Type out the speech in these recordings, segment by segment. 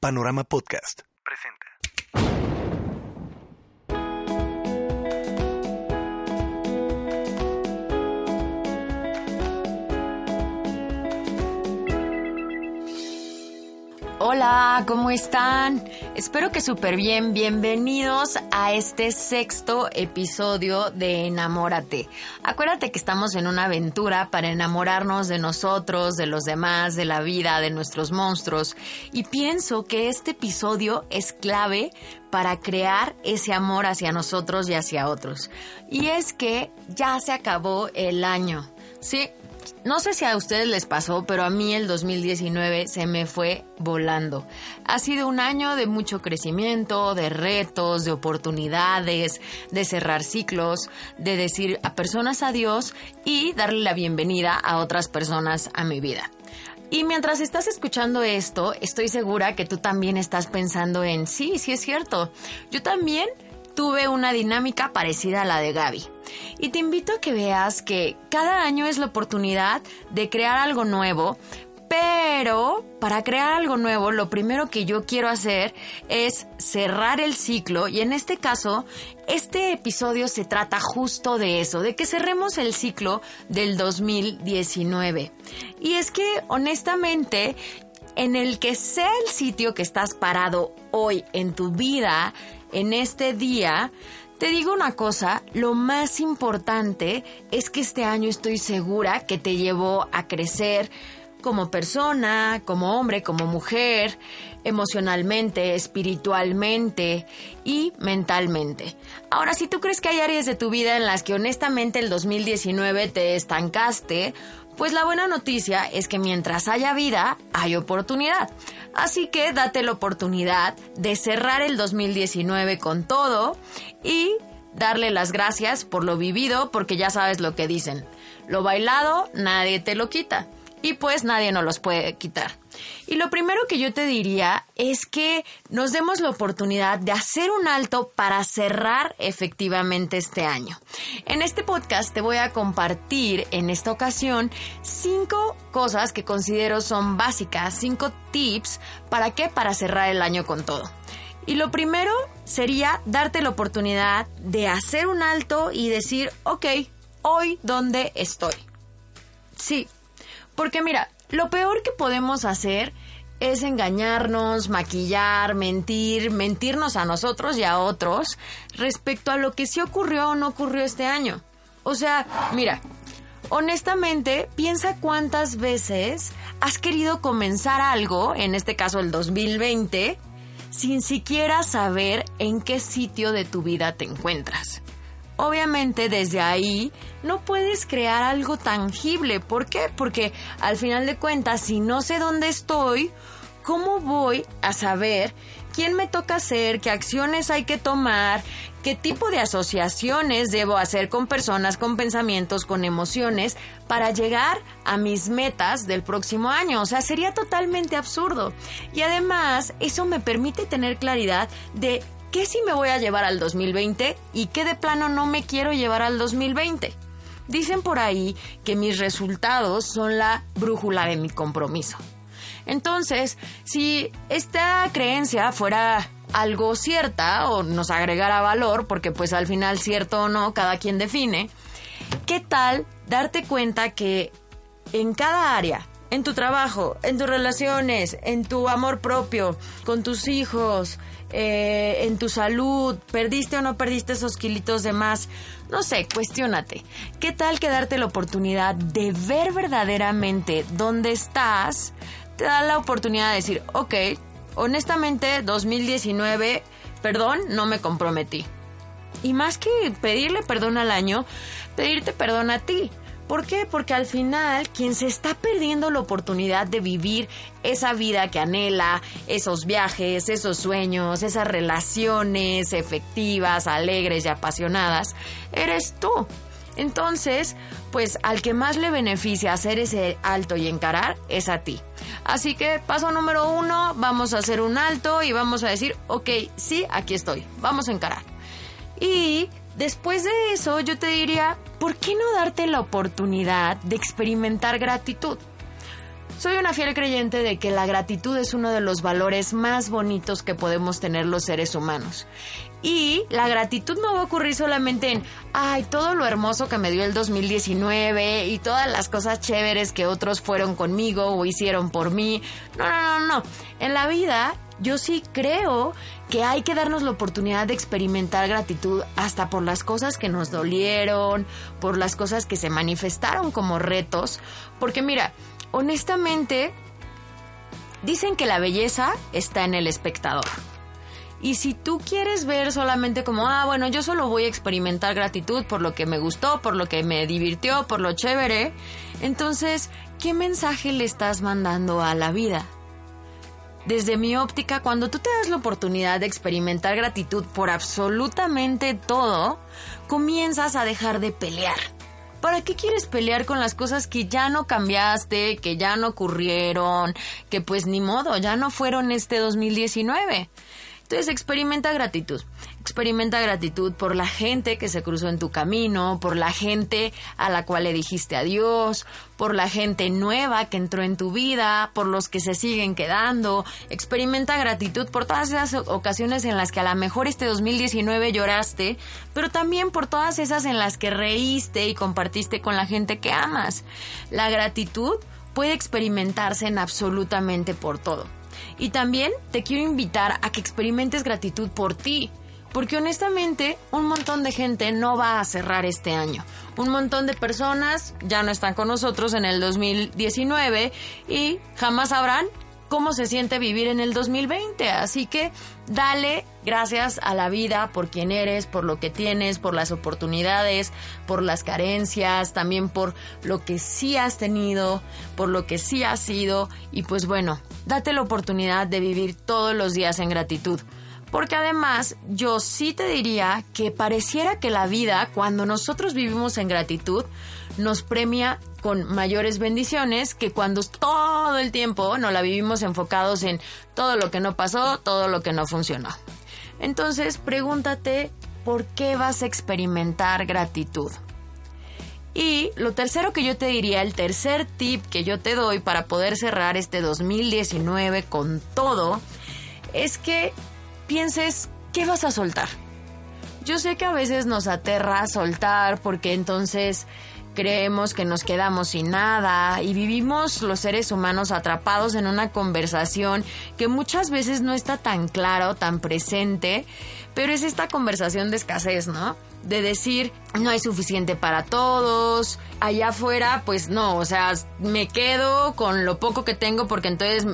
Panorama Podcast Hola, ¿cómo están? Espero que súper bien. Bienvenidos a este sexto episodio de Enamórate. Acuérdate que estamos en una aventura para enamorarnos de nosotros, de los demás, de la vida, de nuestros monstruos. Y pienso que este episodio es clave para crear ese amor hacia nosotros y hacia otros. Y es que ya se acabó el año. Sí, no sé si a ustedes les pasó, pero a mí el 2019 se me fue volando. Ha sido un año de mucho crecimiento, de retos, de oportunidades, de cerrar ciclos, de decir a personas adiós y darle la bienvenida a otras personas a mi vida. Y mientras estás escuchando esto, estoy segura que tú también estás pensando en, sí, sí es cierto, yo también tuve una dinámica parecida a la de Gaby. Y te invito a que veas que cada año es la oportunidad de crear algo nuevo, pero para crear algo nuevo, lo primero que yo quiero hacer es cerrar el ciclo y en este caso, este episodio se trata justo de eso, de que cerremos el ciclo del 2019. Y es que honestamente, en el que sea el sitio que estás parado hoy en tu vida, en este día, te digo una cosa, lo más importante es que este año estoy segura que te llevó a crecer como persona, como hombre, como mujer, emocionalmente, espiritualmente y mentalmente. Ahora, si tú crees que hay áreas de tu vida en las que honestamente el 2019 te estancaste, pues la buena noticia es que mientras haya vida, hay oportunidad. Así que date la oportunidad de cerrar el 2019 con todo y darle las gracias por lo vivido, porque ya sabes lo que dicen. Lo bailado, nadie te lo quita. Y pues nadie nos los puede quitar. Y lo primero que yo te diría es que nos demos la oportunidad de hacer un alto para cerrar efectivamente este año. En este podcast te voy a compartir en esta ocasión cinco cosas que considero son básicas, cinco tips para qué, para cerrar el año con todo. Y lo primero sería darte la oportunidad de hacer un alto y decir, ok, hoy dónde estoy. Sí, porque mira, lo peor que podemos hacer es engañarnos, maquillar, mentir, mentirnos a nosotros y a otros respecto a lo que sí ocurrió o no ocurrió este año. O sea, mira, honestamente, piensa cuántas veces has querido comenzar algo, en este caso el 2020, sin siquiera saber en qué sitio de tu vida te encuentras. Obviamente desde ahí no puedes crear algo tangible. ¿Por qué? Porque al final de cuentas, si no sé dónde estoy, ¿cómo voy a saber quién me toca hacer, qué acciones hay que tomar, qué tipo de asociaciones debo hacer con personas, con pensamientos, con emociones para llegar a mis metas del próximo año? O sea, sería totalmente absurdo. Y además, eso me permite tener claridad de qué sí me voy a llevar al 2020 y qué de plano no me quiero llevar al 2020. Dicen por ahí que mis resultados son la brújula de mi compromiso. Entonces, si esta creencia fuera algo cierta o nos agregara valor, porque pues al final cierto o no, cada quien define, ¿qué tal darte cuenta que en cada área, en tu trabajo, en tus relaciones, en tu amor propio, con tus hijos, eh, en tu salud, perdiste o no perdiste esos kilitos de más, no sé, cuestiónate. ¿Qué tal que darte la oportunidad de ver verdaderamente dónde estás? Te da la oportunidad de decir, ok, honestamente 2019, perdón, no me comprometí. Y más que pedirle perdón al año, pedirte perdón a ti. ¿Por qué? Porque al final quien se está perdiendo la oportunidad de vivir esa vida que anhela, esos viajes, esos sueños, esas relaciones efectivas, alegres y apasionadas, eres tú. Entonces, pues al que más le beneficia hacer ese alto y encarar es a ti. Así que paso número uno, vamos a hacer un alto y vamos a decir, ok, sí, aquí estoy, vamos a encarar. Y después de eso yo te diría, ¿por qué no darte la oportunidad de experimentar gratitud? Soy una fiel creyente de que la gratitud es uno de los valores más bonitos que podemos tener los seres humanos. Y la gratitud no va a ocurrir solamente en, ay, todo lo hermoso que me dio el 2019 y todas las cosas chéveres que otros fueron conmigo o hicieron por mí. No, no, no, no. En la vida yo sí creo que hay que darnos la oportunidad de experimentar gratitud hasta por las cosas que nos dolieron, por las cosas que se manifestaron como retos. Porque mira, honestamente, dicen que la belleza está en el espectador. Y si tú quieres ver solamente como, ah, bueno, yo solo voy a experimentar gratitud por lo que me gustó, por lo que me divirtió, por lo chévere, entonces, ¿qué mensaje le estás mandando a la vida? Desde mi óptica, cuando tú te das la oportunidad de experimentar gratitud por absolutamente todo, comienzas a dejar de pelear. ¿Para qué quieres pelear con las cosas que ya no cambiaste, que ya no ocurrieron, que pues ni modo, ya no fueron este 2019? Entonces experimenta gratitud. Experimenta gratitud por la gente que se cruzó en tu camino, por la gente a la cual le dijiste adiós, por la gente nueva que entró en tu vida, por los que se siguen quedando. Experimenta gratitud por todas esas ocasiones en las que a lo mejor este 2019 lloraste, pero también por todas esas en las que reíste y compartiste con la gente que amas. La gratitud puede experimentarse en absolutamente por todo. Y también te quiero invitar a que experimentes gratitud por ti. Porque honestamente, un montón de gente no va a cerrar este año. Un montón de personas ya no están con nosotros en el 2019 y jamás sabrán cómo se siente vivir en el 2020. Así que dale gracias a la vida por quien eres, por lo que tienes, por las oportunidades, por las carencias, también por lo que sí has tenido, por lo que sí has sido. Y pues bueno, date la oportunidad de vivir todos los días en gratitud. Porque además yo sí te diría que pareciera que la vida, cuando nosotros vivimos en gratitud, nos premia con mayores bendiciones que cuando todo el tiempo nos la vivimos enfocados en todo lo que no pasó, todo lo que no funcionó. Entonces, pregúntate por qué vas a experimentar gratitud. Y lo tercero que yo te diría, el tercer tip que yo te doy para poder cerrar este 2019 con todo, es que pienses qué vas a soltar. Yo sé que a veces nos aterra soltar porque entonces creemos que nos quedamos sin nada y vivimos los seres humanos atrapados en una conversación que muchas veces no está tan claro, tan presente, pero es esta conversación de escasez, ¿no? De decir, no hay suficiente para todos, allá afuera, pues no, o sea, me quedo con lo poco que tengo porque entonces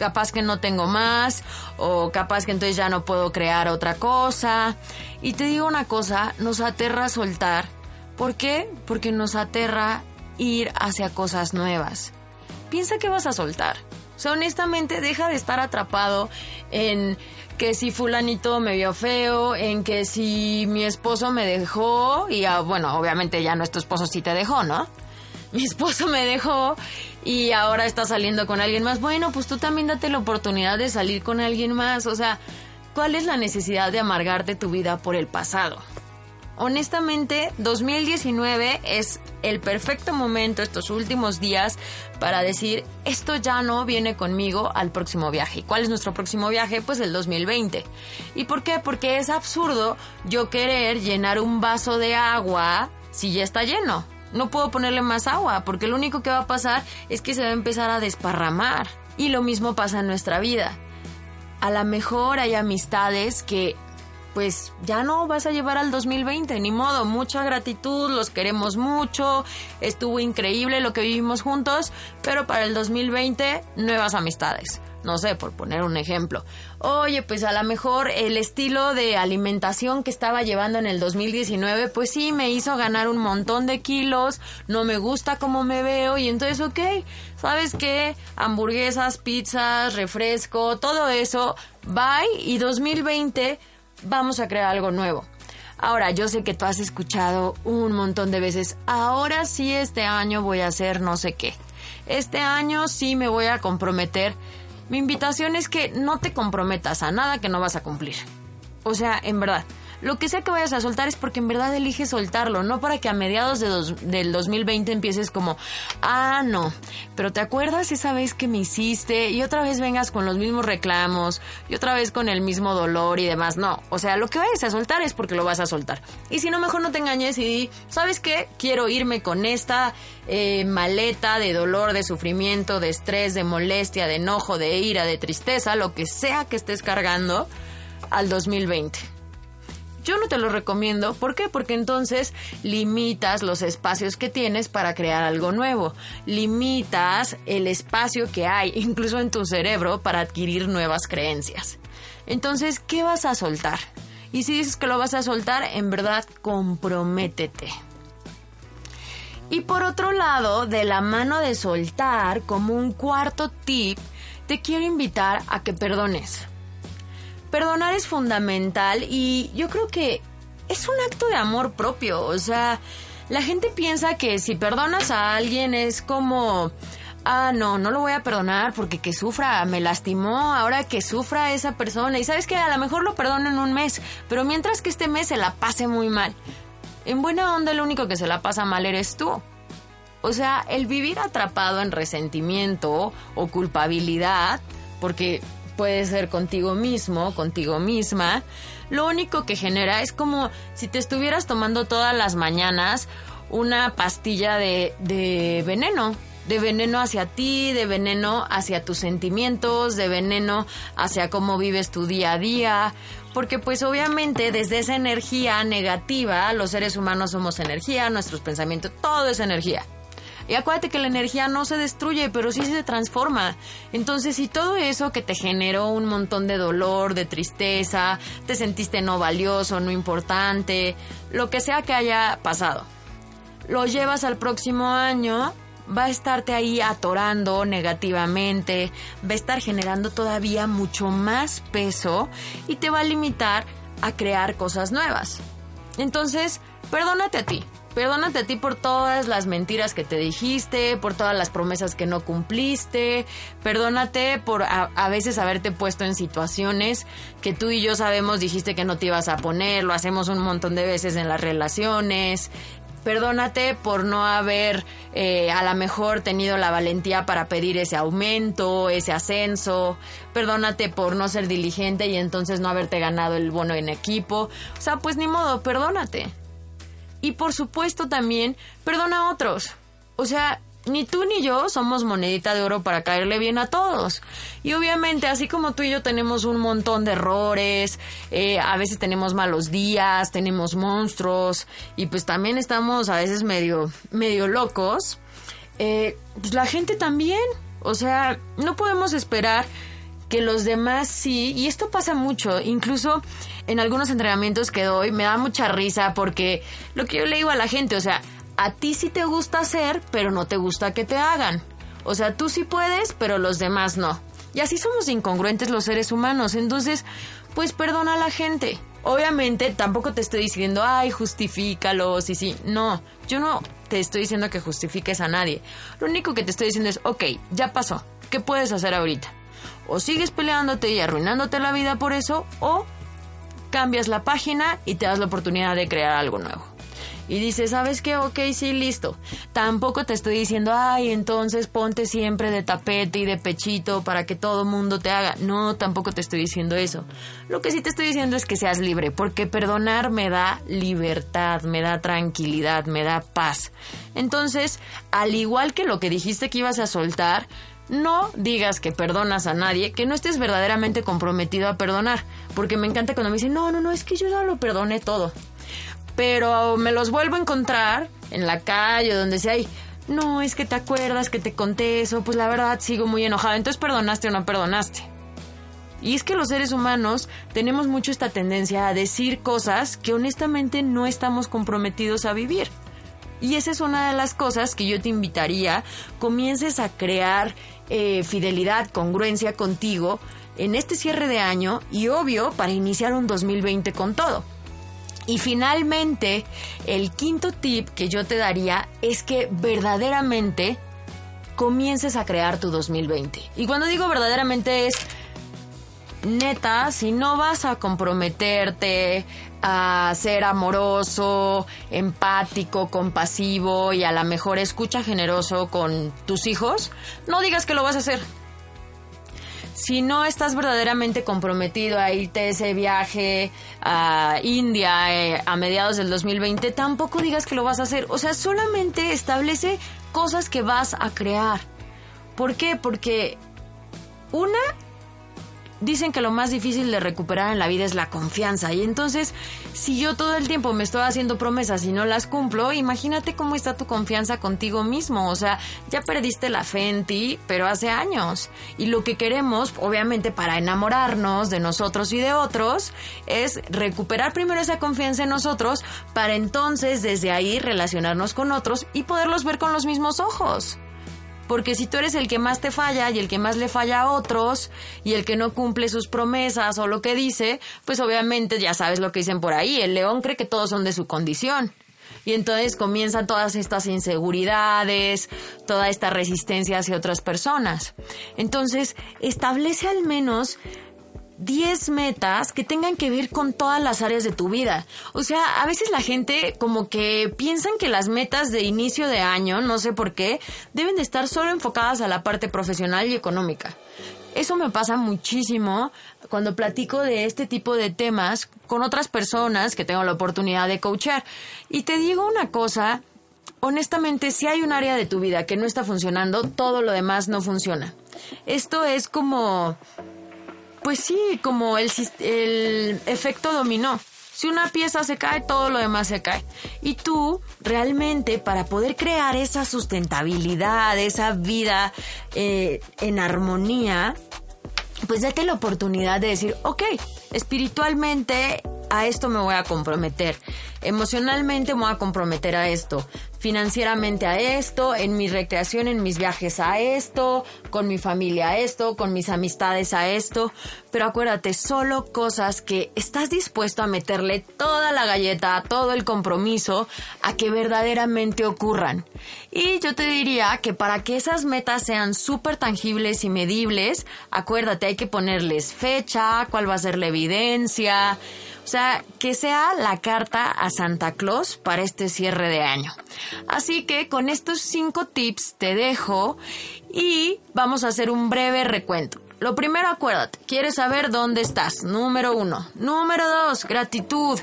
capaz que no tengo más o capaz que entonces ya no puedo crear otra cosa. Y te digo una cosa, nos aterra soltar ¿Por qué? Porque nos aterra ir hacia cosas nuevas. Piensa que vas a soltar. O sea, honestamente, deja de estar atrapado en que si fulanito me vio feo, en que si mi esposo me dejó, y ah, bueno, obviamente ya nuestro esposo sí te dejó, ¿no? Mi esposo me dejó y ahora está saliendo con alguien más. Bueno, pues tú también date la oportunidad de salir con alguien más. O sea, ¿cuál es la necesidad de amargarte tu vida por el pasado? honestamente 2019 es el perfecto momento estos últimos días para decir esto ya no viene conmigo al próximo viaje. ¿Y cuál es nuestro próximo viaje? Pues el 2020. ¿Y por qué? Porque es absurdo yo querer llenar un vaso de agua si ya está lleno. No puedo ponerle más agua porque lo único que va a pasar es que se va a empezar a desparramar. Y lo mismo pasa en nuestra vida. A lo mejor hay amistades que pues ya no vas a llevar al 2020, ni modo, mucha gratitud, los queremos mucho, estuvo increíble lo que vivimos juntos, pero para el 2020 nuevas amistades. No sé, por poner un ejemplo. Oye, pues a lo mejor el estilo de alimentación que estaba llevando en el 2019, pues sí, me hizo ganar un montón de kilos, no me gusta cómo me veo y entonces, ok, ¿sabes qué? Hamburguesas, pizzas, refresco, todo eso, bye y 2020 vamos a crear algo nuevo. Ahora, yo sé que tú has escuchado un montón de veces, ahora sí este año voy a hacer no sé qué. Este año sí me voy a comprometer. Mi invitación es que no te comprometas a nada que no vas a cumplir. O sea, en verdad, lo que sea que vayas a soltar es porque en verdad eliges soltarlo, no para que a mediados de del 2020 empieces como, ah, no, pero ¿te acuerdas esa vez que me hiciste? Y otra vez vengas con los mismos reclamos, y otra vez con el mismo dolor y demás. No, o sea, lo que vayas a soltar es porque lo vas a soltar. Y si no, mejor no te engañes y di, ¿sabes qué? Quiero irme con esta eh, maleta de dolor, de sufrimiento, de estrés, de molestia, de enojo, de ira, de tristeza, lo que sea que estés cargando al 2020. Yo no te lo recomiendo. ¿Por qué? Porque entonces limitas los espacios que tienes para crear algo nuevo. Limitas el espacio que hay, incluso en tu cerebro, para adquirir nuevas creencias. Entonces, ¿qué vas a soltar? Y si dices que lo vas a soltar, en verdad, comprométete. Y por otro lado, de la mano de soltar, como un cuarto tip, te quiero invitar a que perdones. Perdonar es fundamental y yo creo que es un acto de amor propio. O sea, la gente piensa que si perdonas a alguien es como, ah, no, no lo voy a perdonar porque que sufra, me lastimó, ahora que sufra esa persona. Y sabes que a lo mejor lo perdono en un mes, pero mientras que este mes se la pase muy mal. En buena onda, el único que se la pasa mal eres tú. O sea, el vivir atrapado en resentimiento o culpabilidad, porque puede ser contigo mismo, contigo misma, lo único que genera es como si te estuvieras tomando todas las mañanas una pastilla de, de veneno, de veneno hacia ti, de veneno hacia tus sentimientos, de veneno hacia cómo vives tu día a día, porque pues obviamente desde esa energía negativa, los seres humanos somos energía, nuestros pensamientos, todo es energía. Y acuérdate que la energía no se destruye, pero sí se transforma. Entonces, si todo eso que te generó un montón de dolor, de tristeza, te sentiste no valioso, no importante, lo que sea que haya pasado, lo llevas al próximo año, va a estarte ahí atorando negativamente, va a estar generando todavía mucho más peso y te va a limitar a crear cosas nuevas. Entonces, perdónate a ti. Perdónate a ti por todas las mentiras que te dijiste, por todas las promesas que no cumpliste. Perdónate por a, veces haberte puesto en situaciones que tú y yo sabemos dijiste que no te ibas a poner. Lo hacemos un montón de veces en las relaciones. Perdónate por no haber eh, a lo mejor tenido la valentía para pedir ese aumento, ese ascenso. Perdónate por no ser diligente y entonces no haberte ganado el bono en equipo. O sea, pues ni modo, perdónate. Y por supuesto también perdona a otros. O sea, ni tú ni yo somos monedita de oro para caerle bien a todos. Y obviamente, así como tú y yo tenemos un montón de errores, eh, a veces tenemos malos días, tenemos monstruos, y pues también estamos a veces medio, medio locos, eh, pues la gente también. O sea, no podemos esperar que los demás sí, y esto pasa mucho, incluso en algunos entrenamientos que doy, me da mucha risa porque lo que yo le digo a la gente, o sea, a ti sí te gusta hacer, pero no te gusta que te hagan. O sea, tú sí puedes, pero los demás no. Y así somos incongruentes los seres humanos. Entonces, pues perdona a la gente. Obviamente tampoco te estoy diciendo, ay, justifícalo, sí, sí. No, yo no te estoy diciendo que justifiques a nadie. Lo único que te estoy diciendo es, ok, ya pasó. ¿Qué puedes hacer ahorita? O sigues peleándote y arruinándote la vida por eso, o cambias la página y te das la oportunidad de crear algo nuevo. Y dices, ¿sabes qué? Ok, sí, listo. Tampoco te estoy diciendo, ay, entonces ponte siempre de tapete y de pechito para que todo mundo te haga. No, tampoco te estoy diciendo eso. Lo que sí te estoy diciendo es que seas libre, porque perdonar me da libertad, me da tranquilidad, me da paz. Entonces, al igual que lo que dijiste que ibas a soltar, no digas que perdonas a nadie, que no estés verdaderamente comprometido a perdonar. Porque me encanta cuando me dicen, no, no, no, es que yo ya lo perdoné todo. Pero me los vuelvo a encontrar en la calle, donde sea, y no, es que te acuerdas que te conté eso, pues la verdad sigo muy enojada. Entonces, ¿perdonaste o no perdonaste? Y es que los seres humanos tenemos mucho esta tendencia a decir cosas que honestamente no estamos comprometidos a vivir. Y esa es una de las cosas que yo te invitaría, comiences a crear eh, fidelidad, congruencia contigo en este cierre de año y obvio para iniciar un 2020 con todo. Y finalmente, el quinto tip que yo te daría es que verdaderamente comiences a crear tu 2020. Y cuando digo verdaderamente es neta, si no vas a comprometerte a ser amoroso, empático, compasivo y a la mejor escucha generoso con tus hijos, no digas que lo vas a hacer. Si no estás verdaderamente comprometido a irte ese viaje a India eh, a mediados del 2020, tampoco digas que lo vas a hacer. O sea, solamente establece cosas que vas a crear. ¿Por qué? Porque una dicen que lo más difícil de recuperar en la vida es la confianza. Y entonces, si yo todo el tiempo me estoy haciendo promesas y no las cumplo, imagínate cómo está tu confianza contigo mismo. O sea, ya perdiste la fe en ti, pero hace años. Y lo que queremos, obviamente, para enamorarnos de nosotros y de otros, es recuperar primero esa confianza en nosotros para entonces desde ahí relacionarnos con otros y poderlos ver con los mismos ojos. Porque si tú eres el que más te falla y el que más le falla a otros y el que no cumple sus promesas o lo que dice, pues obviamente ya sabes lo que dicen por ahí. El león cree que todos son de su condición. Y entonces comienzan todas estas inseguridades, toda esta resistencia hacia otras personas. Entonces, establece al menos 10 metas que tengan que ver con todas las áreas de tu vida. O sea, a veces la gente como que piensan que las metas de inicio de año, no sé por qué, deben de estar solo enfocadas a la parte profesional y económica. Eso me pasa muchísimo cuando platico de este tipo de temas con otras personas que tengo la oportunidad de coachar. Y te digo una cosa, honestamente, si hay un área de tu vida que no está funcionando, todo lo demás no funciona. Esto es como pues sí, como el, el efecto dominó. Si una pieza se cae, todo lo demás se cae. Y tú, realmente, para poder crear esa sustentabilidad, esa vida eh, en armonía, pues date la oportunidad de decir, ok, espiritualmente a esto me voy a comprometer, emocionalmente me voy a comprometer a esto, financieramente a esto, en mi recreación, en mis viajes a esto, con mi familia a esto, con mis amistades a esto. Pero acuérdate, solo cosas que estás dispuesto a meterle toda la galleta, todo el compromiso a que verdaderamente ocurran. Y yo te diría que para que esas metas sean súper tangibles y medibles, acuérdate, hay que ponerles fecha, cuál va a ser la evidencia. O sea, que sea la carta a Santa Claus para este cierre de año. Así que con estos cinco tips te dejo y vamos a hacer un breve recuento. Lo primero, acuérdate, quieres saber dónde estás. Número uno. Número dos, gratitud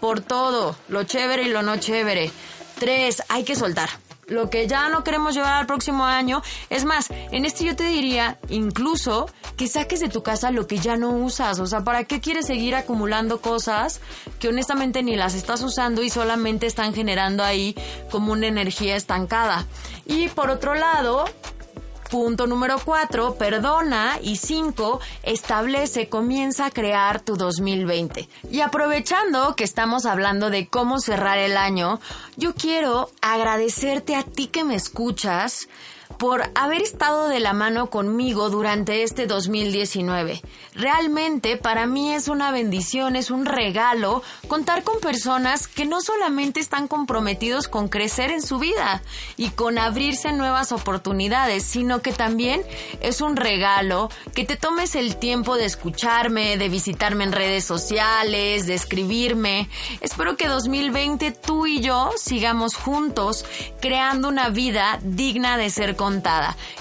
por todo, lo chévere y lo no chévere. Tres, hay que soltar lo que ya no queremos llevar al próximo año. Es más, en este yo te diría incluso que saques de tu casa lo que ya no usas. O sea, ¿para qué quieres seguir acumulando cosas que honestamente ni las estás usando y solamente están generando ahí como una energía estancada? Y por otro lado, Punto número cuatro, perdona. Y cinco, establece, comienza a crear tu 2020. Y aprovechando que estamos hablando de cómo cerrar el año, yo quiero agradecerte a ti que me escuchas por haber estado de la mano conmigo durante este 2019. Realmente para mí es una bendición, es un regalo contar con personas que no solamente están comprometidos con crecer en su vida y con abrirse nuevas oportunidades, sino que también es un regalo que te tomes el tiempo de escucharme, de visitarme en redes sociales, de escribirme. Espero que 2020 tú y yo sigamos juntos creando una vida digna de ser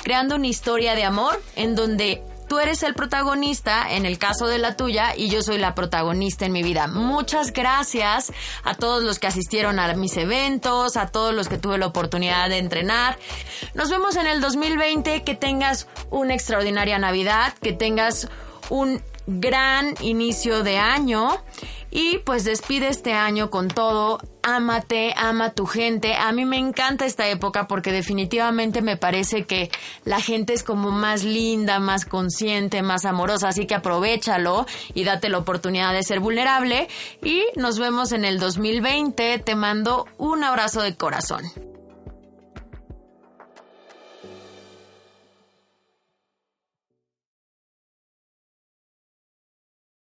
creando una historia de amor en donde tú eres el protagonista en el caso de la tuya y yo soy la protagonista en mi vida. Muchas gracias a todos los que asistieron a mis eventos, a todos los que tuve la oportunidad de entrenar. Nos vemos en el 2020, que tengas una extraordinaria Navidad, que tengas un gran inicio de año y pues despide este año con todo. Ámate, ama tu gente. A mí me encanta esta época porque definitivamente me parece que la gente es como más linda, más consciente, más amorosa. Así que aprovechalo y date la oportunidad de ser vulnerable. Y nos vemos en el 2020. Te mando un abrazo de corazón.